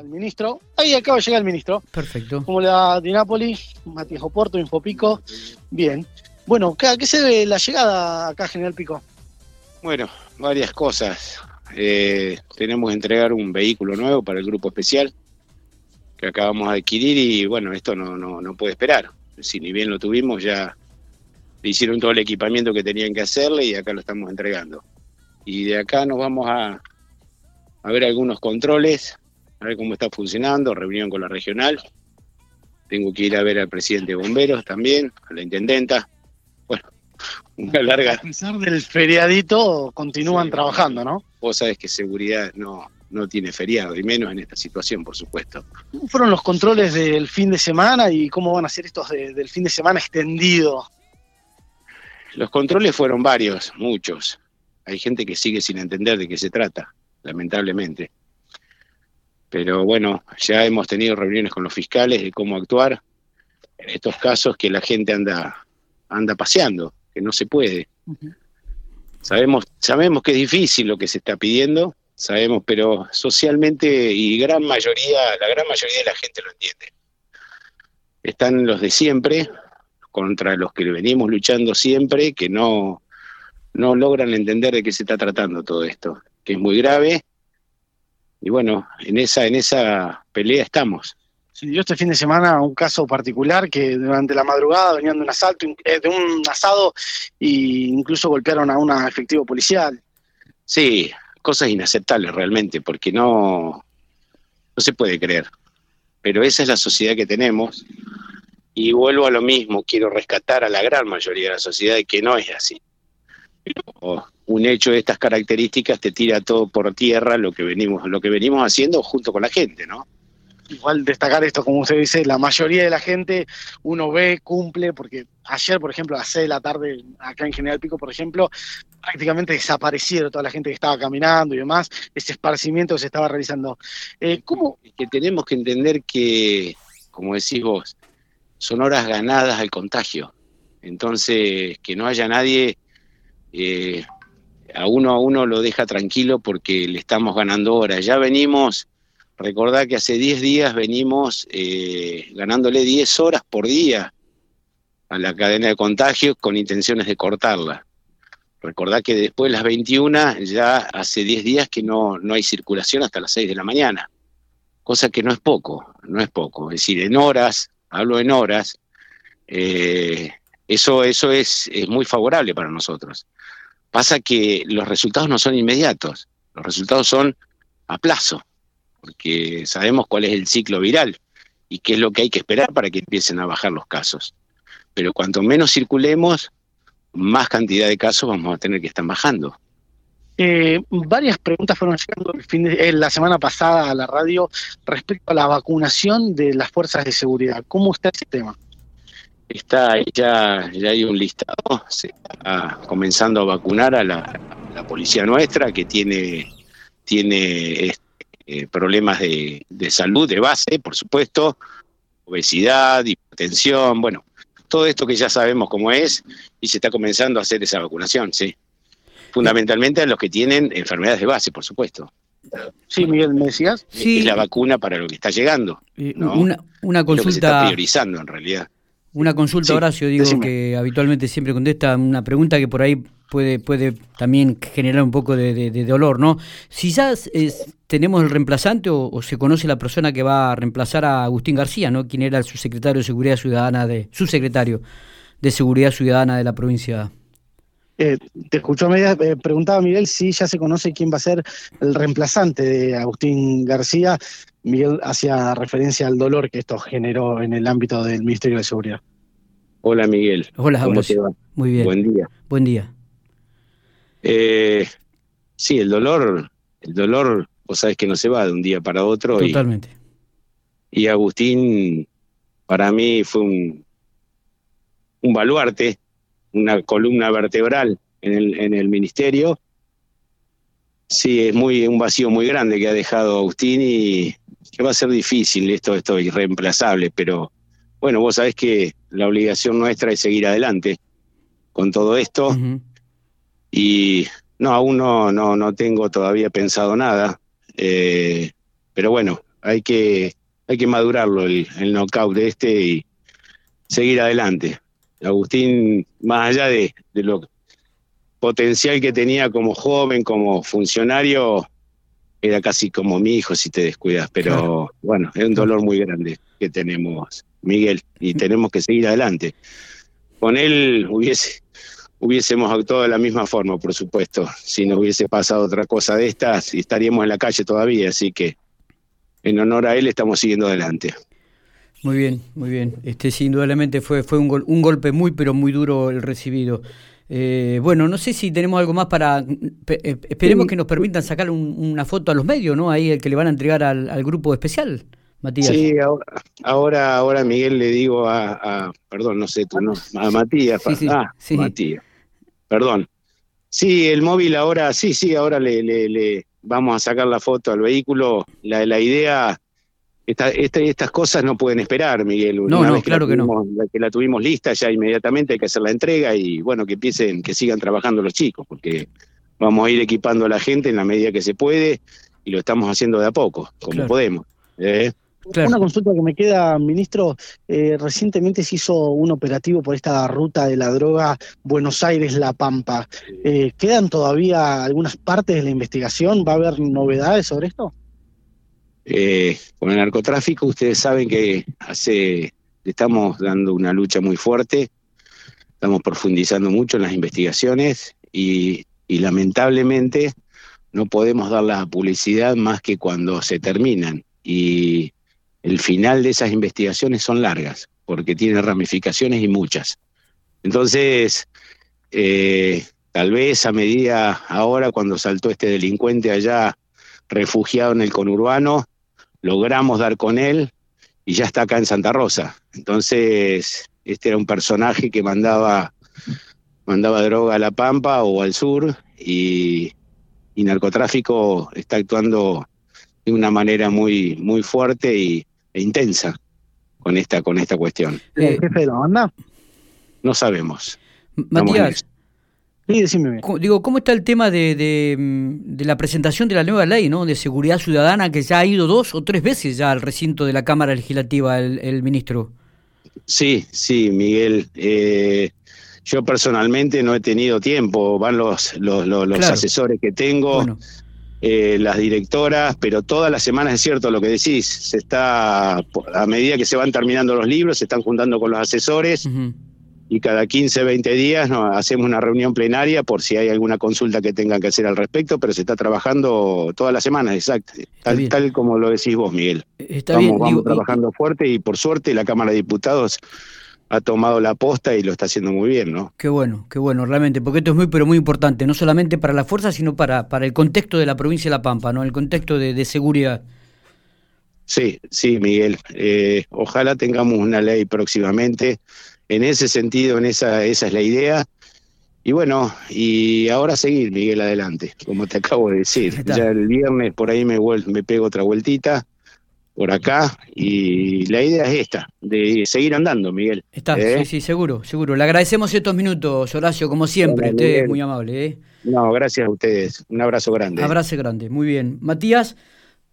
al ministro. Ahí acaba de llegar el ministro. Perfecto. ¿Cómo le da Di Napoli? Matías Oporto, Infopico. Bien. Bueno, ¿a qué se debe la llegada acá, General Pico? Bueno, varias cosas. Eh, tenemos que entregar un vehículo nuevo para el grupo especial que acabamos de adquirir y bueno, esto no, no, no puede esperar. Si ni bien lo tuvimos, ya le hicieron todo el equipamiento que tenían que hacerle y acá lo estamos entregando. Y de acá nos vamos a, a ver algunos controles, a ver cómo está funcionando, reunión con la regional. Tengo que ir a ver al presidente de bomberos también, a la intendenta. Bueno, una larga. A pesar del feriadito, continúan Sí. trabajando, ¿no? Vos sabés que seguridad no, no tiene feriado, y menos en esta situación, por supuesto. ¿Cómo fueron los controles del fin de semana y cómo van a ser estos de- del fin de semana extendido? Los controles fueron varios, muchos. Hay gente que sigue sin entender de qué se trata, lamentablemente. Pero bueno, ya hemos tenido reuniones con los fiscales de cómo actuar en estos casos que la gente anda, anda paseando, que no se puede. Sabemos, sabemos que es difícil lo que se está pidiendo, sabemos, pero socialmente y gran mayoría, la gran mayoría de la gente lo entiende. Están los de siempre, contra los que venimos luchando siempre, que no, no logran entender de qué se está tratando todo esto, que es muy grave. Y bueno, en esa, en esa pelea estamos. Se dio este fin de semana un caso particular que durante la madrugada venían de un asalto, eh, de un asado e incluso golpearon a un efectivo policial. Sí, cosas inaceptables realmente, porque no, no se puede creer. Pero esa es la sociedad que tenemos. Y vuelvo a lo mismo, quiero rescatar a la gran mayoría de la sociedad de que no es así. Pero un hecho de estas características te tira todo por tierra lo que venimos, lo que venimos haciendo junto con la gente, ¿no? Igual destacar esto, como usted dice, la mayoría de la gente uno ve, cumple, porque ayer, por ejemplo, a las 6 de la tarde, acá en General Pico, por ejemplo, prácticamente desaparecieron toda la gente que estaba caminando y demás, ese esparcimiento que se estaba realizando. Eh, ¿Cómo? que tenemos que entender que, como decís vos, son horas ganadas al contagio. Entonces, que no haya nadie, eh, a uno a uno lo deja tranquilo porque le estamos ganando horas. Ya venimos, recordá que hace 10 días venimos eh, ganándole 10 horas por día a la cadena de contagios con intenciones de cortarla. Recordá que después de las 21 ya hace 10 días que no, no hay circulación hasta las 6 de la mañana cosa que no es poco, no es poco. Es decir, en horas, hablo en horas, eh, eso, eso es, es muy favorable para nosotros. Pasa que los resultados no son inmediatos, los resultados son a plazo, porque sabemos cuál es el ciclo viral y qué es lo que hay que esperar para que empiecen a bajar los casos. Pero cuanto menos circulemos, más cantidad de casos vamos a tener que estar bajando. Eh, varias preguntas fueron llegando el fin de- eh, la semana pasada a la radio respecto a la vacunación de las fuerzas de seguridad. ¿Cómo está ese tema? Está ahí ya, ya hay un listado, se está comenzando a vacunar a la, a la policía nuestra que tiene, tiene este, eh, problemas de, de salud de base, por supuesto, obesidad, hipertensión, bueno, todo esto que ya sabemos cómo es y se está comenzando a hacer esa vacunación, sí. Fundamentalmente a los que tienen enfermedades de base, por supuesto. Sí, Miguel, ¿me decías? Sí. Es la vacuna para lo que está llegando, Eh, No. una, una lo que se está consulta, priorizando en realidad. Una consulta, Sí, Horacio, digo decime. que habitualmente siempre contesta una pregunta que por ahí puede, puede también generar un poco de, de- de dolor, ¿no? Si ya es- tenemos el reemplazante o, o se conoce la persona que va a reemplazar a Agustín García, ¿no? Quien era el subsecretario de Seguridad Ciudadana de, subsecretario de Seguridad Ciudadana de la provincia. Eh, te escuchó a media, eh, preguntaba Miguel si ya se conoce quién va a ser el reemplazante de Agustín García. Miguel hacía referencia al dolor que esto generó en el ámbito del Ministerio de Seguridad. Hola Miguel, Hola, ¿cómo te va? Muy bien. Buen, Buen día. día. Eh, sí, el dolor, el dolor, vos sabés que no se va de un día para otro. Y, Totalmente. y Agustín, para mí, fue un, un baluarte, una columna vertebral en el, en el ministerio. Sí, es muy un vacío muy grande que ha dejado Agustín y que va a ser difícil esto, esto es irreemplazable, pero bueno, vos sabés que la obligación nuestra es seguir adelante con todo esto. Y no, aún no, no, no tengo todavía pensado nada. Eh, pero bueno, hay que, hay que madurarlo el, el knockout de este y seguir adelante. Agustín, más allá de, de lo potencial que tenía como joven, como funcionario, era casi como mi hijo si te descuidas, pero bueno, es un dolor muy grande que tenemos, Miguel, y tenemos que seguir adelante. Con él hubiese, hubiésemos actuado de la misma forma, por supuesto, si no hubiese pasado otra cosa de estas, y estaríamos en la calle todavía, así que en honor a él estamos siguiendo adelante. Muy bien, muy bien. Este, sí, indudablemente fue, fue un, un golpe muy, pero muy duro el recibido. Eh, bueno, no sé si tenemos algo más para... Eh, esperemos que nos permitan sacar una foto a los medios, ¿no? Ahí el que le van a entregar al, grupo especial, Matías. Sí, ahora, ahora, Miguel le digo a, perdón, no sé tú, no, a Matías. ah, Matías. Perdón. Sí, el móvil ahora, sí, sí, ahora le, le, le vamos a sacar la foto al vehículo. La, la idea estas cosas no pueden esperar, Miguel. no, no, claro que, no. que la tuvimos lista, ya inmediatamente hay que hacer la entrega y bueno, que empiecen, que sigan trabajando los chicos, porque vamos a ir equipando a la gente en la medida que se puede y lo estamos haciendo de a poco, como podemos. ¿eh? Una consulta que me queda, ministro. Eh, recientemente se hizo un operativo por esta ruta de la droga Buenos Aires-La Pampa. Eh, ¿Quedan todavía algunas partes de la investigación? ¿Va a haber novedades sobre esto? Eh, con el narcotráfico, ustedes saben que hace, estamos dando una lucha muy fuerte, estamos profundizando mucho en las investigaciones y, lamentablemente no podemos dar la publicidad más que cuando se terminan. Y el final de esas investigaciones son largas, porque tienen ramificaciones y muchas. Entonces, eh, tal vez a medida ahora, cuando saltó este delincuente allá refugiado en el conurbano, logramos dar con él y ya está acá en Santa Rosa. Entonces, este era un personaje que mandaba, mandaba droga a La Pampa o al sur y, narcotráfico está actuando de una manera muy, muy fuerte y, e intensa con esta, con esta cuestión. ¿El jefe de la banda? No sabemos. Matías, Digo, ¿cómo está el tema de, mm, de, la presentación de la nueva ley ¿no? de seguridad ciudadana que ya ha ido dos o tres veces ya al recinto de la Cámara Legislativa el, ministro? Sí, sí, Miguel. Eh, yo personalmente no he tenido tiempo, van los, los, los, asesores que tengo, eh, las directoras, pero todas las semanas es cierto lo que decís, se está, a medida que se van terminando los libros, se están juntando con los asesores y cada 15, 20 días hacemos una reunión plenaria por si hay alguna consulta que tengan que hacer al respecto, pero se está trabajando toda la semana, exacto, tal, como lo decís vos, Miguel. Está bien. Vamos trabajando fuerte y por suerte la Cámara de Diputados ha tomado la posta y lo está haciendo muy bien, ¿no? Qué bueno, qué bueno, realmente, porque esto es muy, pero muy importante, no solamente para la fuerza, sino para, para el contexto de la provincia de La Pampa, ¿no? El contexto de, seguridad. Sí, sí, Miguel. Eh, ojalá tengamos una ley próximamente en ese sentido, en esa, esa es la idea. Y bueno, y ahora seguir, Miguel, adelante, como te acabo de decir. Ya el viernes por ahí me, me pego otra vueltita por acá y la idea es esta, de seguir andando, Miguel. Está, ¿Eh? sí, sí, seguro, seguro. Le agradecemos estos minutos, Horacio, como siempre, usted es muy amable. ¿eh? No, gracias a ustedes. Un abrazo grande. Abrazo grande, muy bien. Matías.